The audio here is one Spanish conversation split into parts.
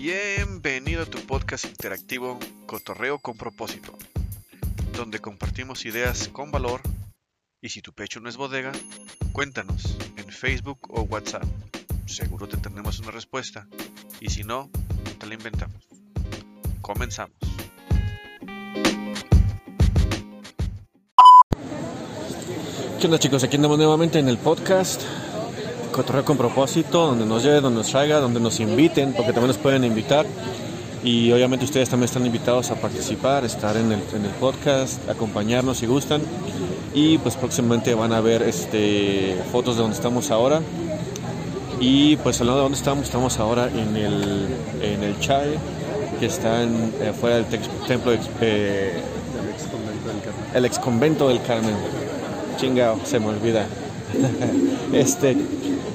Bienvenido a tu podcast interactivo Cotorreo con propósito, donde compartimos ideas con valor y si tu pecho no es bodega, cuéntanos en Facebook o WhatsApp. Seguro te tendremos una respuesta y si no, te la inventamos. Comenzamos. ¿Qué onda chicos? Aquí andamos nuevamente en el podcast Cotorreo con propósito, donde nos lleve, donde nos traiga, donde nos inviten, porque también nos pueden invitar. Y obviamente ustedes también están invitados a participar, estar en el, en el podcast, acompañarnos si gustan. Y pues próximamente van a ver este, fotos de donde estamos ahora. Y pues hablando de dónde estamos, estamos ahora en el, en el Chai, que está en, eh, fuera del templo, eh, el ex convento del Carmen. Chingao, se me olvida. este,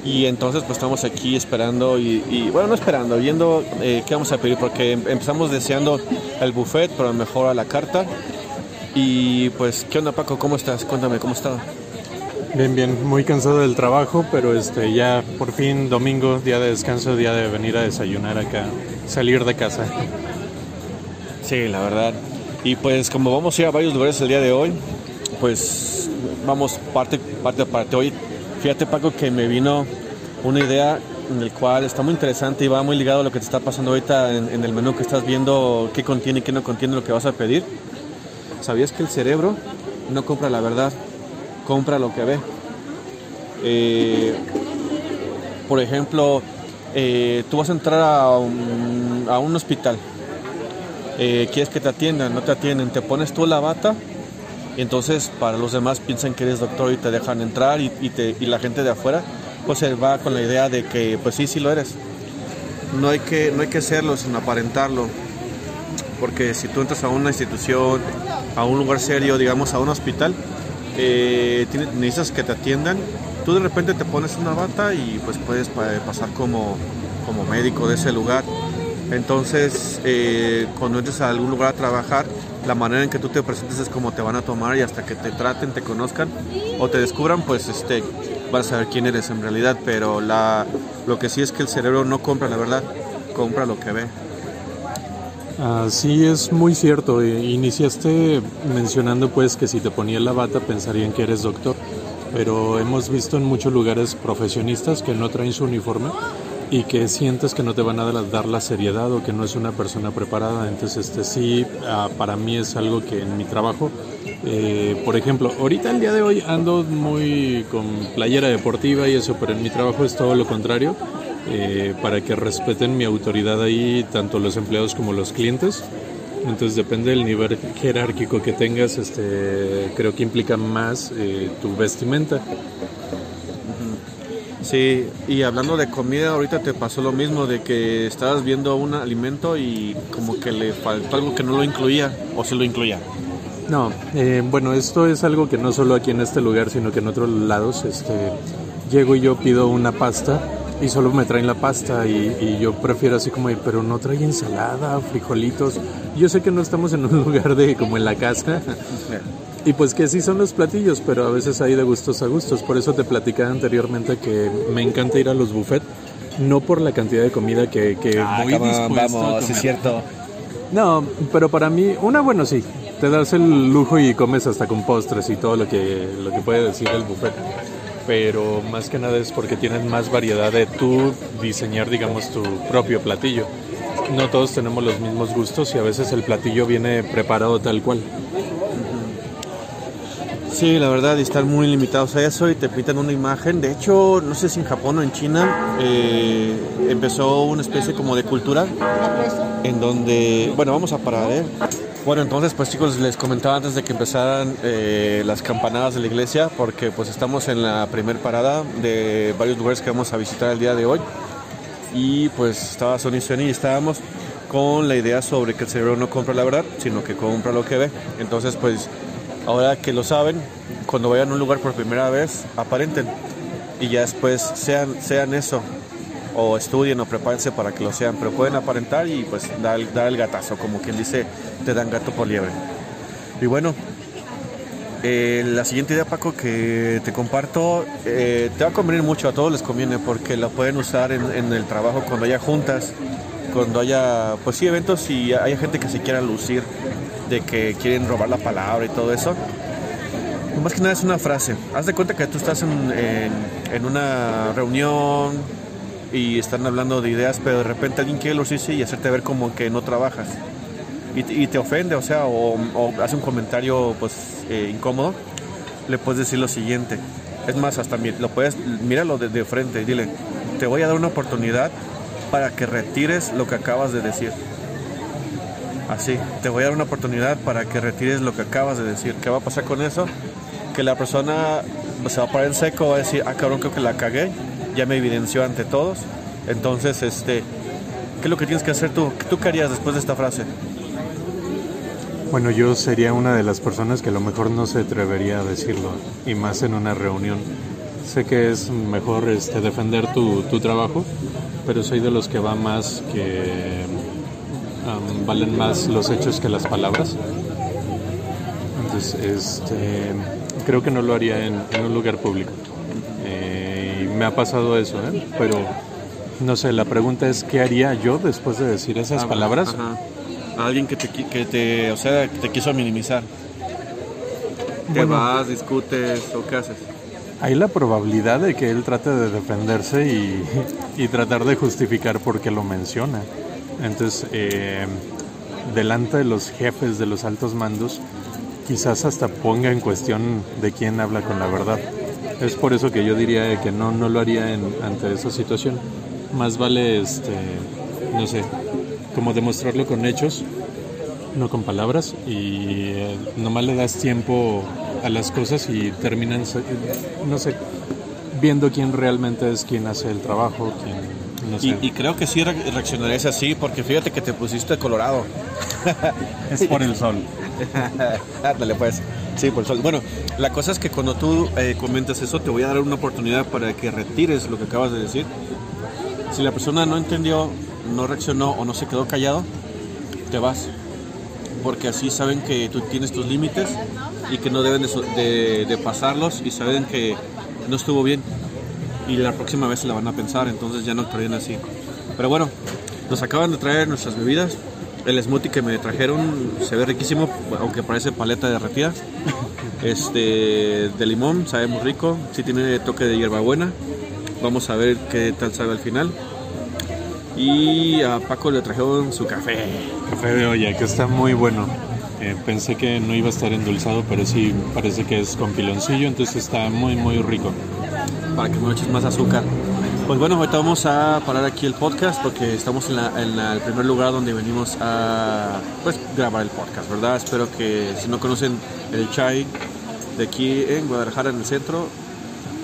y entonces pues estamos aquí esperando y, y, bueno, no esperando, viendo eh, qué vamos a pedir, porque em- empezamos deseando el buffet, pero mejor a la carta. Y pues, ¿qué onda Paco? ¿Cómo estás? Cuéntame, ¿cómo está? Bien, bien, muy cansado del trabajo, pero este ya por fin domingo, día de descanso, día de venir a desayunar acá, salir de casa. Sí, la verdad. Y pues como vamos a ir a varios lugares el día de hoy, pues vamos parte, parte a parte. Hoy, fíjate Paco que me vino una idea en el cual está muy interesante y va muy ligado a lo que te está pasando ahorita en, en el menú que estás viendo, qué contiene y qué no contiene lo que vas a pedir. ¿Sabías que el cerebro no compra la verdad, compra lo que ve? Eh, por ejemplo, eh, tú vas a entrar a un, a un hospital eh, quieres que te atiendan, no te atienden, te pones tú la bata y entonces para los demás piensan que eres doctor y te dejan entrar y, la gente de afuera pues se va con la idea de que pues sí, sí lo eres. No hay que, no hay que serlo, sino aparentarlo. Porque si tú entras a una institución, a un lugar serio, digamos a un hospital, eh, necesitas que te atiendan, tú de repente te pones una bata y pues puedes pa- pasar como, como médico de ese lugar. Entonces, eh, cuando entres a algún lugar a trabajar, la manera en que tú te presentes es como te van a tomar y hasta que te traten, te conozcan o te descubran, pues este, vas a saber quién eres en realidad. Pero la, lo que sí es que el cerebro no compra la verdad, compra lo que ve. Así es muy cierto. eh, Iniciaste mencionando pues que si te ponía la bata pensarían que eres doctor, pero hemos visto en muchos lugares profesionistas que no traen su uniforme y que sientes que no te van a dar la seriedad o que no es una persona preparada. Entonces, este sí, ah, para mí es algo que en mi trabajo, eh, por ejemplo, ahorita el día de hoy ando muy con playera deportiva y eso, pero en mi trabajo es todo lo contrario, eh, para que respeten mi autoridad ahí, tanto los empleados como los clientes. Entonces depende del nivel jerárquico que tengas, este, creo que implica más eh, tu vestimenta. Sí, y hablando de comida, ahorita te pasó lo mismo, de que estabas viendo un alimento y como que le faltó algo que no lo incluía, o sí lo incluía. No, eh, bueno, esto es algo que no solo aquí en este lugar, sino que en otros lados, este, llego y yo pido una pasta y solo me traen la pasta y, y yo prefiero así como, pero no trae ensalada, frijolitos. Yo sé que no estamos en un lugar de como en la casa y pues que sí son los platillos, pero a veces hay de gustos a gustos. Por eso te platicaba anteriormente que me encanta ir a los buffets, no por la cantidad de comida que, que voy dispuesto a comer. cierto. No, pero para mí, una bueno sí, te das el lujo y comes hasta con postres y todo lo que, lo que puede decir el buffet. Pero más que nada es porque tienes más variedad de tú diseñar, digamos, tu propio platillo. No todos tenemos los mismos gustos y a veces el platillo viene preparado tal cual. Sí, la verdad, y están muy limitados a eso y te pintan una imagen. De hecho, no sé si en Japón o en China eh, empezó una especie como de cultura en donde, bueno, vamos a parar, ¿eh? Bueno, entonces, pues chicos, les comentaba antes de que empezaran eh, las campanadas de la iglesia, porque pues estamos en la primer parada de varios lugares que vamos a visitar el día de hoy. Y pues estaba Sony Sony y estábamos con la idea sobre que el cerebro no compra la verdad, sino que compra lo que ve. Entonces, pues ahora que lo saben, cuando vayan a un lugar por primera vez, aparenten y ya después sean, sean eso, o estudien o prepárense para que lo sean, pero pueden aparentar y pues dar, el- dar el gatazo, como quien dice, te dan gato por liebre. Y bueno, eh, la siguiente idea, Paco, que te comparto, eh, te va a convenir mucho, a todos les conviene, porque la pueden usar en, en el trabajo cuando haya juntas cuando haya, pues sí, eventos y haya gente que se quiera lucir, de que quieren robar la palabra y todo eso, más que nada es una frase. Haz de cuenta que tú estás en, en, una reunión y están hablando de ideas, pero de repente alguien quiere lucirse y hacerte ver como que no trabajas. Y, te ofende, o sea, o, hace un comentario pues eh, incómodo, le puedes decir lo siguiente. Es más, hasta lo puedes, míralo de, de frente y dile, te voy a dar una oportunidad para que retires lo que acabas de decir. Así, te voy a dar una oportunidad para que retires lo que acabas de decir. ¿Qué va a pasar con eso? Que la persona se va a parar en seco, va a decir, ah, cabrón, creo que la cagué, ya me evidenció ante todos. Entonces, este, ¿qué es lo que tienes que hacer tú? ¿Tú qué harías después de esta frase? Bueno, yo sería una de las personas que a lo mejor no se atrevería a decirlo, y más en una reunión. Sé que es mejor este, defender tu, tu trabajo, pero soy de los que va más que valen más los hechos que las palabras. Entonces, este, creo que no lo haría en, un lugar público. Eh, y me ha pasado eso, ¿eh? pero no sé, la pregunta es, ¿qué haría yo después de decir esas ah, palabras? A alguien que te, que te, o sea, te quiso minimizar. ¿Te vas, discutes o qué haces? hay la probabilidad de que él trate de defenderse y, tratar de justificar por qué lo menciona. Entonces, eh, delante de los jefes de los altos mandos, quizás hasta ponga en cuestión de quién habla con la verdad. Es por eso que yo diría que no, no lo haría ante esa situación. Más vale, este, no sé, como demostrarlo con hechos, no con palabras, y eh, nomás le das tiempo a las cosas y terminan, no sé, viendo quién realmente es quien hace el trabajo, quién, no sé. y, creo que sí reaccionarías así, porque fíjate que te pusiste colorado. es por el sol. Ándale pues. Sí, por el sol. Bueno, la cosa es que cuando tú eh, comentas eso, te voy a dar una oportunidad para que retires lo que acabas de decir. Si la persona no entendió, no reaccionó o no se quedó callado, te vas. Porque así saben que tú tienes tus límites y que no deben de, pasarlos y saben que no estuvo bien y la próxima vez se la van a pensar, entonces ya no actuarían así. Pero bueno, nos acaban de traer nuestras bebidas. El smoothie que me trajeron se ve riquísimo, aunque parece paleta derretida. Este de limón, sabe muy rico. Sí tiene toque de hierbabuena. Vamos a ver qué tal sabe al final. Y a Paco le trajeron su café. Café de olla, que está muy bueno. Eh, pensé que no iba a estar endulzado, pero sí parece que es con piloncillo, entonces está muy, muy rico. Para que no eches más azúcar. Pues bueno, ahorita vamos a parar aquí el podcast porque estamos en, el primer lugar donde venimos a pues, grabar el podcast, ¿verdad? Espero que si no conocen el Chai de aquí en Guadalajara, en el centro,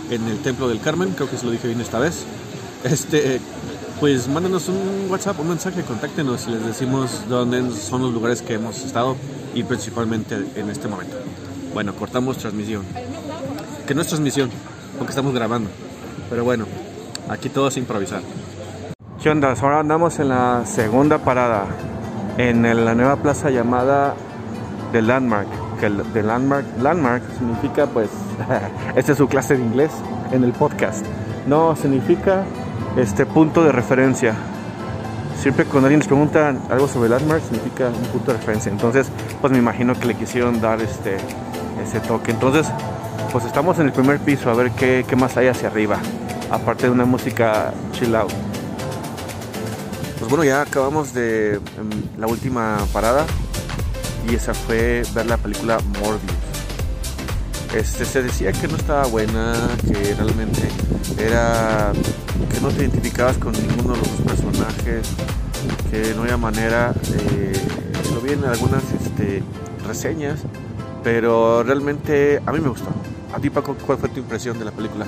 en el Templo del Carmen, creo que se lo dije bien esta vez. Este, pues mándanos un WhatsApp, un mensaje, contáctenos y les decimos dónde son los lugares que hemos estado y principalmente en este momento. Bueno, cortamos transmisión. Que no es transmisión, porque estamos grabando. Pero bueno, aquí todo es improvisar. ¿Qué onda? Ahora andamos en la segunda parada, en la nueva plaza llamada The Landmark. Que el The Landmark, Landmark significa pues, esta es su clase de inglés en el podcast. No, significa este punto de referencia siempre cuando alguien les pregunta algo sobre Landmark significa un punto de referencia. Entonces, pues me imagino que le quisieron dar este ese toque. Entonces, pues estamos en el primer piso a ver qué, qué más hay hacia arriba, aparte de una música chill out. Pues bueno, ya acabamos de em, la última parada y esa fue ver la película Morbius. Este, se decía que no estaba buena, que realmente era que no te identificabas con ninguno de los personajes, que no había manera, lo vi en algunas este, reseñas, pero realmente a mí me gustó. ¿A ti Paco cuál fue tu impresión de la película?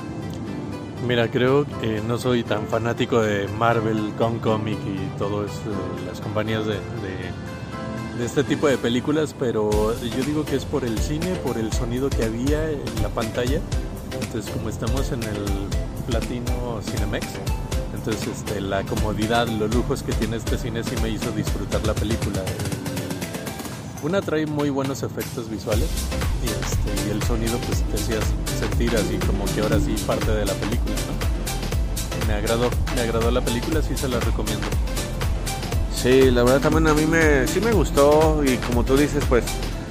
Mira, creo que no soy tan fanático de Marvel, Con Comic y todas eh, las compañías de, de este tipo de películas, pero yo digo que es por el cine, por el sonido que había en la pantalla. Entonces, como estamos en el Platino Cinemex, entonces este, la comodidad, los lujos que tiene este cine sí me hizo disfrutar la película. Una trae muy buenos efectos visuales y, este, el sonido pues te hacía sentir así como que ahora sí parte de la película. Me agradó, me agradó la película, sí se la recomiendo. Sí, la verdad también a mí me, sí me gustó y como tú dices, pues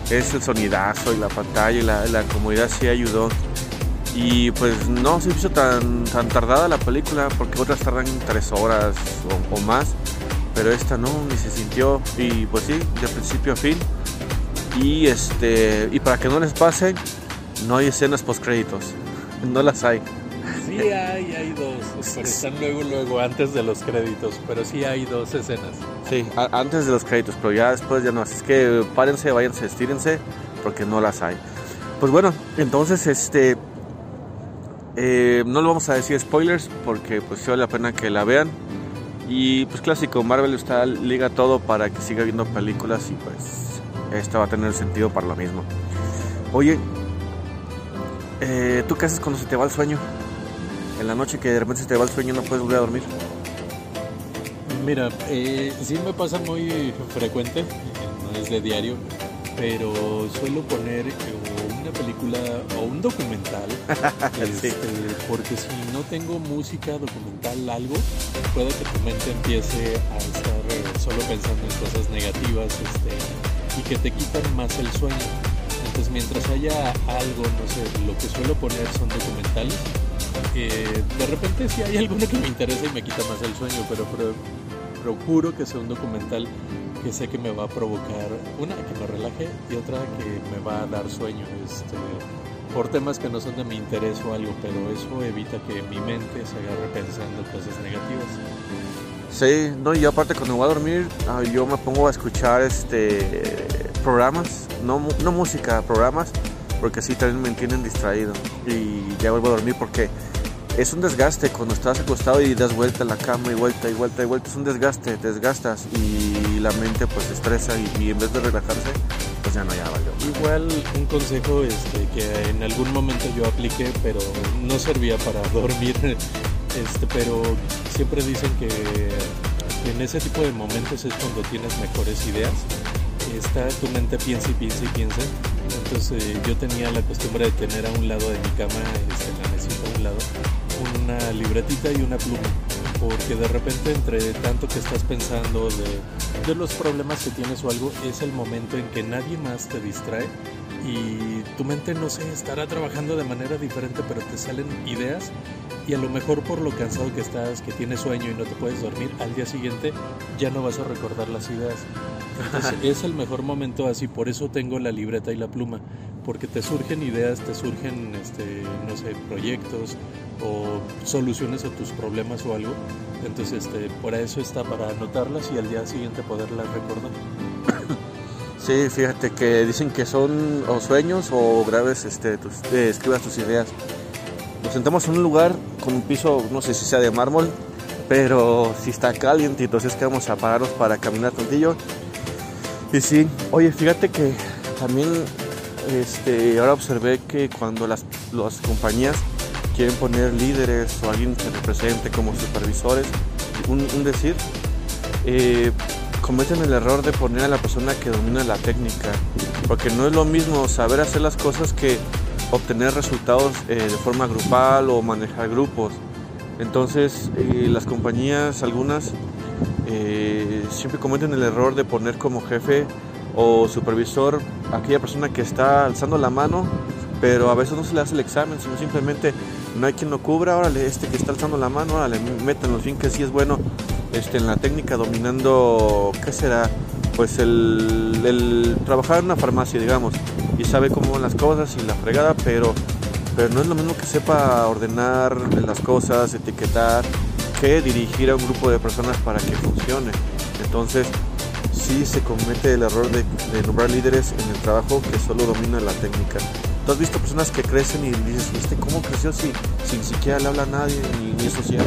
es el sonidazo y la pantalla y la, la comodidad sí ayudó. Y pues no se hizo tan, tan tardada la película porque otras tardan tres horas o, o más, pero esta no, ni se sintió. Y pues sí, de principio a fin. Y este y para que no les pase, no hay escenas post créditos. No las hay. Sí hay, hay dos, pero están luego, luego, antes de los créditos, pero sí hay dos escenas. Sí, antes de los créditos, pero ya después ya no. Así es que párense, váyanse, estírense, porque no las hay. Pues bueno, entonces este. eh, no lo vamos a decir spoilers, porque pues vale la pena que la vean. Y pues clásico, Marvel está liga todo para que siga viendo películas y pues esta va a tener sentido para lo mismo. Oye, eh, ¿tú qué haces cuando se te va el sueño? En la noche que de repente se te va el sueño y no puedes volver a dormir. Mira, eh, sí me pasa muy frecuente, no es de diario, pero suelo poner eh, una película o un documental, Sí. este, porque si no tengo música, documental, algo, puede que tu mente empiece a estar eh, solo pensando en cosas negativas este, y que te quitan más el sueño. Entonces, mientras haya algo, no sé, lo que suelo poner son documentales. Eh, de repente sí hay alguno que me interesa y me quita más el sueño, pero, pro- procuro que sea un documental que sé que me va a provocar, una, que me relaje y otra que me va a dar sueño, este, por temas que no son de mi interés o algo, pero eso evita que mi mente se agarre pensando cosas negativas. Sí, no, y aparte cuando voy a dormir, ah, yo me pongo a escuchar este programas, no, no música, programas, porque así también me mantienen distraído. Y ya vuelvo a dormir porque es un desgaste cuando estás acostado y das vuelta a la cama y vuelta y vuelta y vuelta. Es un desgaste, te desgastas y la mente pues se estresa y, y en vez de relajarse, pues ya no, ya valió. Igual un consejo este, que en algún momento yo apliqué, pero no servía para dormir, este, pero siempre dicen que en ese tipo de momentos es cuando tienes mejores ideas. Está tu mente piensa y piensa y piensa. Entonces eh, yo tenía la costumbre de tener a un lado de mi cama, este, en la mesita a un lado, una libretita y una pluma. Porque de repente entre tanto que estás pensando de, de los problemas que tienes o algo, es el momento en que nadie más te distrae y tu mente, no sé, estará trabajando de manera diferente, pero te salen ideas y a lo mejor por lo cansado que estás, que tienes sueño y no te puedes dormir, al día siguiente ya no vas a recordar las ideas. Es el mejor momento así, por eso tengo la libreta y la pluma, porque te surgen ideas, te surgen, este, no sé, proyectos o soluciones a tus problemas o algo. Entonces, este, por eso está para anotarlas y al día siguiente poderlas recordar. Sí, fíjate que dicen que son o sueños o graves, este, tus, eh, escribas tus ideas. Nos sentamos en un lugar con un piso, no sé si sea de mármol, pero si está caliente, entonces que vamos a pararnos para caminar tantillo. Y sí, oye, fíjate que también este, ahora observé que cuando las, las compañías quieren poner líderes o alguien que represente como supervisores, un, decir, eh, cometen el error de poner a la persona que domina la técnica, porque no es lo mismo saber hacer las cosas que obtener resultados eh, de forma grupal o manejar grupos. Entonces, eh, las compañías, algunas, eh, siempre cometen el error de poner como jefe o supervisor aquella persona que está alzando la mano, pero a veces no se le hace el examen, sino simplemente no hay quien lo cubra, órale, este que está alzando la mano, órale, métanlo, fin que sí es bueno este, en la técnica, dominando, ¿qué será? Pues el, el trabajar en una farmacia, digamos, y sabe cómo van las cosas y la fregada, pero, pero no es lo mismo que sepa ordenar las cosas, etiquetar, que dirigir a un grupo de personas para que funcione. Entonces, sí se comete el error de, de nombrar líderes en el trabajo que solo domina la técnica. ¿Tú has visto personas que crecen y dices, ¿viste cómo creció si, si ni siquiera le habla a nadie ni, ni es social?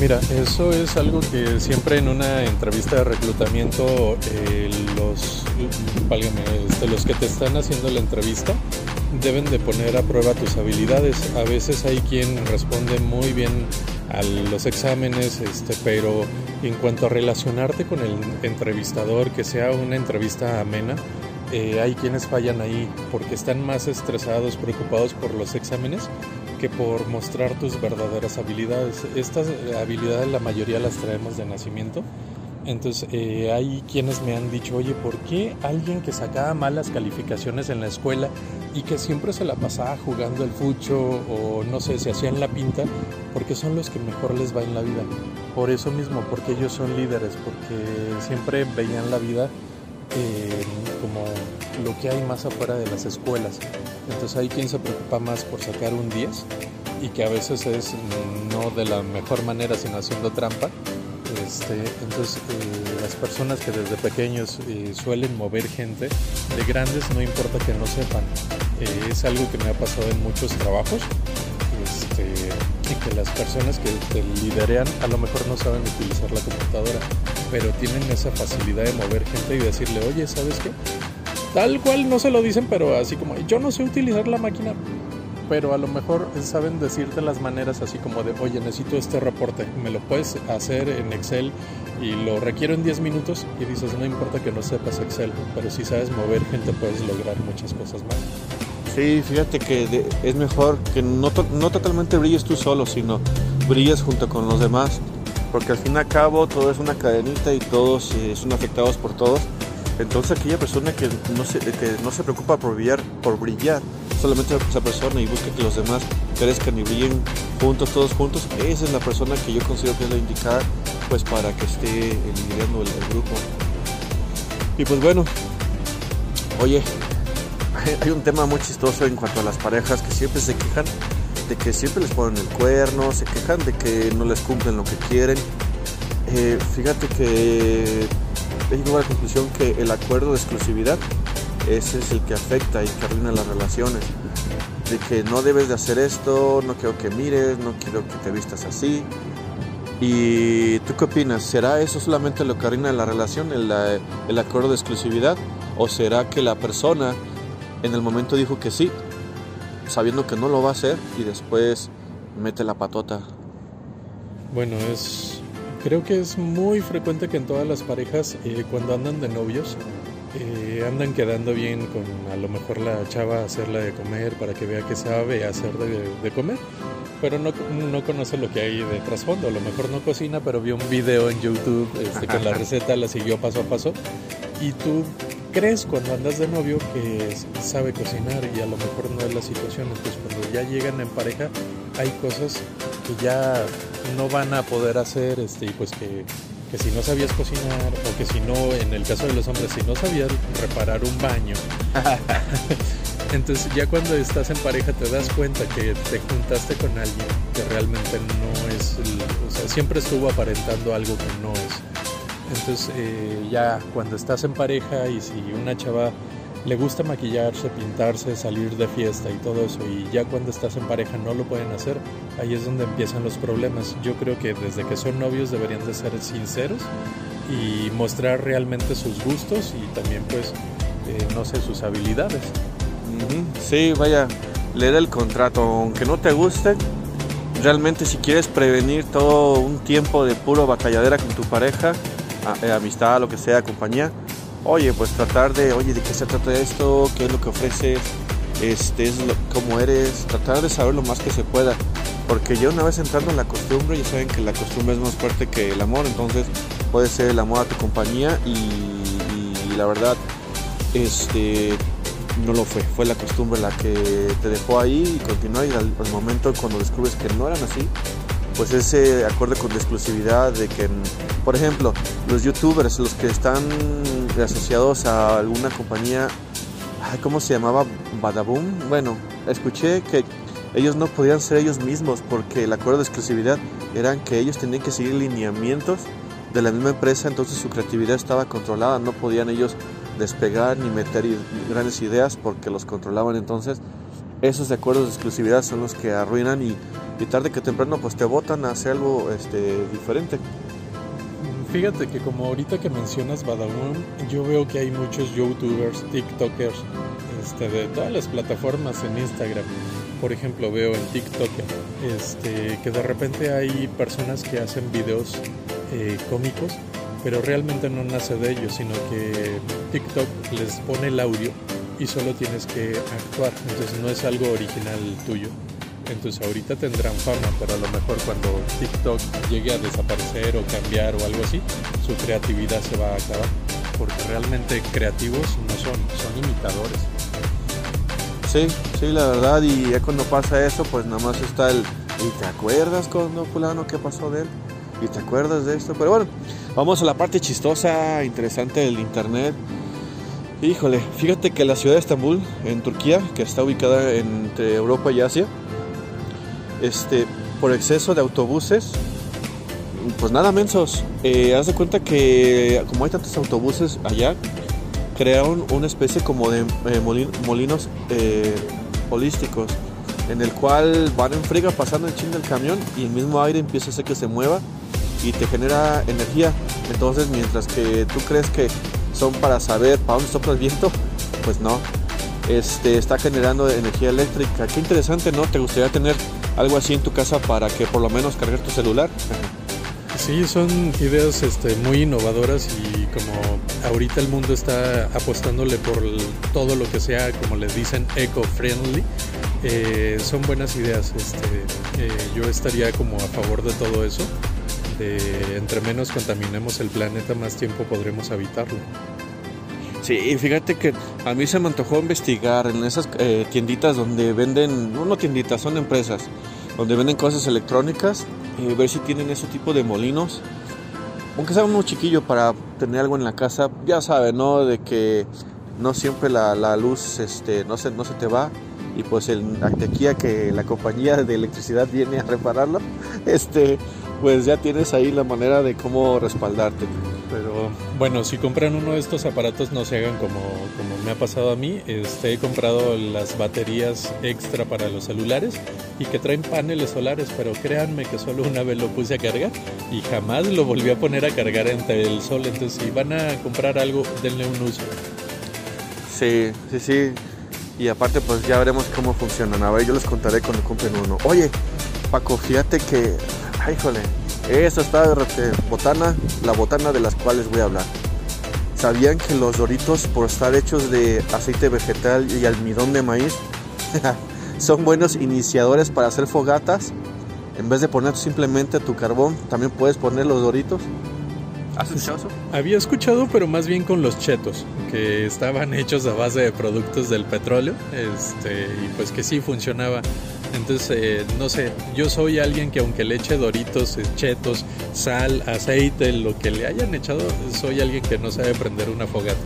Mira, eso es algo que siempre en una entrevista de reclutamiento eh, los, válgame, este, los que te están haciendo la entrevista deben de poner a prueba tus habilidades. A veces hay quien responde muy bien a los exámenes, este, pero en cuanto a relacionarte con el entrevistador, que sea una entrevista amena, eh, hay quienes fallan ahí porque están más estresados, preocupados por los exámenes que por mostrar tus verdaderas habilidades. Estas habilidades la mayoría las traemos de nacimiento, Entonces eh, hay quienes me han dicho, oye, ¿por qué alguien que sacaba malas calificaciones en la escuela y que siempre se la pasaba jugando el fucho o no sé, se hacían la pinta, porque son los que mejor les va en la vida? Por eso mismo, porque ellos son líderes, porque siempre veían la vida eh, como lo que hay más afuera de las escuelas. Entonces hay quien se preocupa más por sacar un 10 y que a veces es no de la mejor manera, sino haciendo trampa este, entonces, eh, las personas que desde pequeños eh, suelen mover gente, de grandes no importa que no sepan. Eh, es algo que me ha pasado en muchos trabajos. Este, y que las personas que te liderean a lo mejor no saben utilizar la computadora, pero tienen esa facilidad de mover gente y decirle, oye, ¿sabes qué? Tal cual no se lo dicen, pero así como, yo no sé utilizar la máquina, pero a lo mejor saben decirte las maneras así como de, oye, necesito este reporte, me lo puedes hacer en Excel y lo requiero en 10 minutos y dices, no importa que no sepas Excel, pero si sabes mover gente puedes lograr muchas cosas más. Sí, fíjate que es mejor que no, no totalmente brilles tú solo, sino brilles junto con los demás, porque al fin y al cabo todo es una cadenita y todos eh, son afectados por todos. Entonces aquella persona que no se, que no se preocupa por brillar, por brillar solamente esa persona y busca que los demás crezcan y brillen juntos, todos juntos, esa es la persona que yo considero que es la indicada pues para que esté liderando el, grupo. Y pues bueno, oye, hay un tema muy chistoso en cuanto a las parejas que siempre se quejan de que siempre les ponen el cuerno, se quejan de que no les cumplen lo que quieren. Eh, fíjate que he llegado a la conclusión que el acuerdo de exclusividad ese es el que afecta y que arruina las relaciones. De que no debes de hacer esto, no quiero que mires, no quiero que te vistas así. ¿Y tú qué opinas? ¿Será eso solamente lo que arruina la relación, el, el acuerdo de exclusividad? ¿O será que la persona en el momento dijo que sí, sabiendo que no lo va a hacer y después mete la patota? Bueno, es creo que es muy frecuente que en todas las parejas eh, cuando andan de novios eh, andan quedando bien con a lo mejor la chava hacerla de comer para que vea que sabe hacer de, comer, pero no, no, conoce lo que hay de trasfondo. A lo mejor no cocina, pero vio un video en YouTube este, con la receta, la siguió paso a paso y tú crees cuando andas de novio que sabe cocinar y a lo mejor no es la situación. Entonces cuando ya llegan en pareja hay cosas que ya no van a poder hacer este, y pues que que si no sabías cocinar o que si no, en el caso de los hombres, si no sabías reparar un baño. Entonces ya cuando estás en pareja te das cuenta que te juntaste con alguien que realmente no es, o sea, siempre estuvo aparentando algo que no es. Entonces eh, ya cuando estás en pareja y si una chava le gusta maquillarse, pintarse, salir de fiesta y todo eso, y ya cuando estás en pareja no lo pueden hacer, ahí es donde empiezan los problemas. Yo creo que desde que son novios deberían de ser sinceros y mostrar realmente sus gustos y también pues, eh, no sé, sus habilidades. Sí, vaya, leer el contrato, aunque no te guste, realmente si quieres prevenir todo un tiempo de puro batalladera con tu pareja, eh, amistad, lo que sea, compañía, oye, pues tratar de, oye, ¿de qué se trata esto? ¿Qué es lo que ofreces? Este, es lo, cómo eres, tratar de saber lo más que se pueda. Porque ya una vez entrando en la costumbre, ya saben que la costumbre es más fuerte que el amor, entonces puede ser el amor a tu compañía y, la verdad, este, no lo fue, fue la costumbre la que te dejó ahí y continuó y al, al momento cuando descubres que no eran así, pues ese acuerdo con la exclusividad de que, por ejemplo, los youtubers, los que están asociados a alguna compañía, ¿cómo se llamaba? Badaboom. Bueno, escuché que ellos no podían ser ellos mismos porque el acuerdo de exclusividad eran que ellos tenían que seguir lineamientos de la misma empresa, entonces su creatividad estaba controlada, no podían ellos despegar ni meter grandes ideas porque los controlaban, entonces esos acuerdos de exclusividad son los que arruinan y tarde que temprano pues te botan a hacer algo este, diferente. Fíjate que como ahorita que mencionas Badaboom, yo veo que hay muchos youtubers, tiktokers, este, de todas las plataformas en Instagram. Por ejemplo, veo en TikTok este, que de repente hay personas que hacen videos eh, cómicos, pero realmente no nace de ellos, sino que TikTok les pone el audio y solo tienes que actuar. Entonces no es algo original tuyo Entonces ahorita tendrán fama, pero a lo mejor cuando TikTok llegue a desaparecer o cambiar o algo así, su creatividad se va a acabar. Porque realmente creativos no son, son imitadores. Sí, sí, la verdad, y ya cuando pasa eso, pues nada más está el... ¿Y te acuerdas cuando fulano qué pasó de él? ¿Y te acuerdas de esto? Pero bueno, vamos a la parte chistosa, interesante del internet. Híjole, fíjate que la ciudad de Estambul, en Turquía, que está ubicada entre Europa y Asia, este, por exceso de autobuses, pues nada mensos. Eh, haz de cuenta que como hay tantos autobuses allá, crearon una especie como de eh, molinos eh, holísticos en el cual van en friga pasando el chin del camión y el mismo aire empieza a hacer que se mueva y te genera energía. Entonces, mientras que tú crees que son para saber para dónde sopla el viento, pues no. Este está generando energía eléctrica. Qué interesante, ¿no? ¿Te gustaría tener algo así en tu casa para que por lo menos cargar tu celular? Sí, son ideas este, muy innovadoras y como ahorita el mundo está apostándole por todo lo que sea, como les dicen, eco-friendly, eh, son buenas ideas. Este, eh, yo estaría como a favor de todo eso. De entre menos contaminemos el planeta, más tiempo podremos habitarlo. Sí, fíjate que a mí se me antojó investigar en esas eh, tienditas donde venden, no, no tienditas, son empresas, donde venden cosas electrónicas y ver si tienen ese tipo de molinos. Aunque sea uno chiquillo para tener algo en la casa, ya sabes, ¿no? De que no siempre la, la luz este, no, se, no se te va y pues el, aquí a que la compañía de electricidad viene a repararlo, este, pues ya tienes ahí la manera de cómo respaldarte. Pero bueno, si compran uno de estos aparatos no se hagan como, como me ha pasado a mí. Este, he comprado las baterías extra para los celulares y que traen paneles solares, pero créanme que solo una vez lo puse a cargar y jamás lo volví a poner a cargar entre el sol. Entonces si van a comprar algo, denle un uso. Sí, sí, sí. Y aparte pues ya veremos cómo funcionan. A ver, yo les contaré cuando compren uno. Oye, Paco, fíjate que... Ay, jole, eso está de botana, la botana de las cuales voy a hablar. ¿Sabían que los doritos, por estar hechos de aceite vegetal y almidón de maíz, son buenos iniciadores para hacer fogatas? En vez de poner simplemente tu carbón, también puedes poner los doritos. ¿Has escuchado eso? Había escuchado, pero más bien con los chetos, que estaban hechos a base de productos del petróleo, este, y pues que sí funcionaba. Entonces, eh, no sé, yo soy alguien que aunque le eche doritos, eh, chetos, sal, aceite, lo que le hayan echado, soy alguien que no sabe prender una fogata.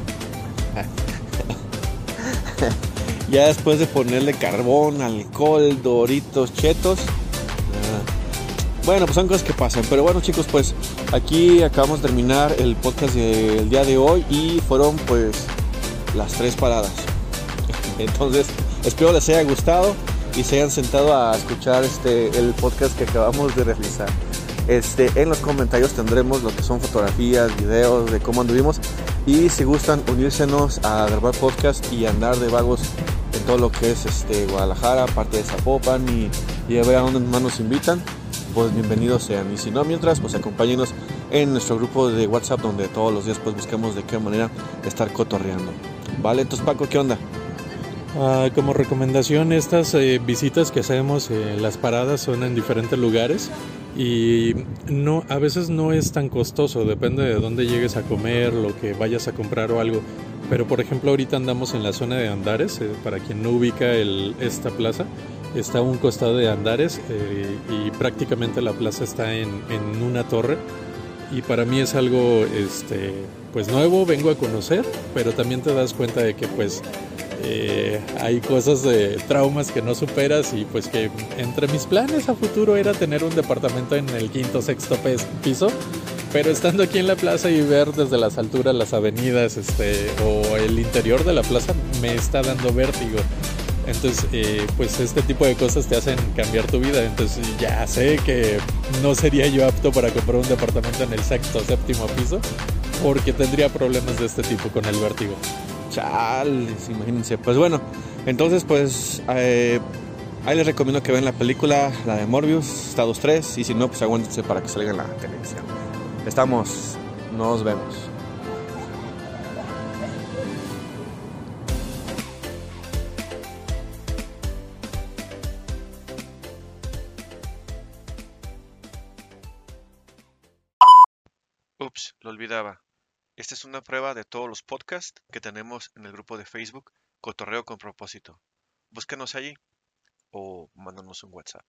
ya después de ponerle carbón, alcohol, doritos, chetos. Bueno, pues son cosas que pasan. Pero bueno chicos, pues aquí acabamos de terminar el podcast del día de hoy y fueron pues las tres paradas. Entonces, espero les haya gustado y se hayan sentado a escuchar este, el podcast que acabamos de realizar. Este, en los comentarios tendremos lo que son fotografías, videos de cómo anduvimos y si gustan unírsenos a grabar podcast y andar de vagos en todo lo que es este, Guadalajara, parte de Zapopan y, y a ver a dónde más nos invitan, pues bienvenidos sean. Y si no, mientras, pues acompáñenos en nuestro grupo de WhatsApp donde todos los días pues busquemos de qué manera estar cotorreando. Vale, entonces Paco, ¿qué onda? Ah, como recomendación, estas eh, visitas que hacemos, eh, las paradas son en diferentes lugares y no, a veces no es tan costoso, depende de dónde llegues a comer, lo que vayas a comprar o algo. Pero por ejemplo ahorita andamos en la zona de Andares, eh, para quien no ubica el, esta plaza, está a un costado de Andares y prácticamente la plaza está en, en, una torre. Y para mí es algo este, pues nuevo, vengo a conocer, pero también te das cuenta de que pues eh, hay cosas de traumas que no superas y pues que entre mis planes a futuro era tener un departamento en el quinto sexto piso pero estando aquí en la plaza y ver desde las alturas las avenidas este o el interior de la plaza me está dando vértigo. Entonces eh, pues este tipo de cosas te hacen cambiar tu vida. Entonces ya sé que no sería yo apto para comprar un departamento en el sexto séptimo piso porque tendría problemas de este tipo con el vértigo Imagínense. Pues bueno, entonces pues eh, ahí les recomiendo que vean la película, la de Morbius, Estados 3, y si no, pues aguántense para que salga en la televisión. Estamos, nos vemos. Ups, lo olvidaba. Esta es una prueba de todos los podcasts que tenemos en el grupo de Facebook Cotorreo con propósito. Búscanos allí o mándanos un WhatsApp.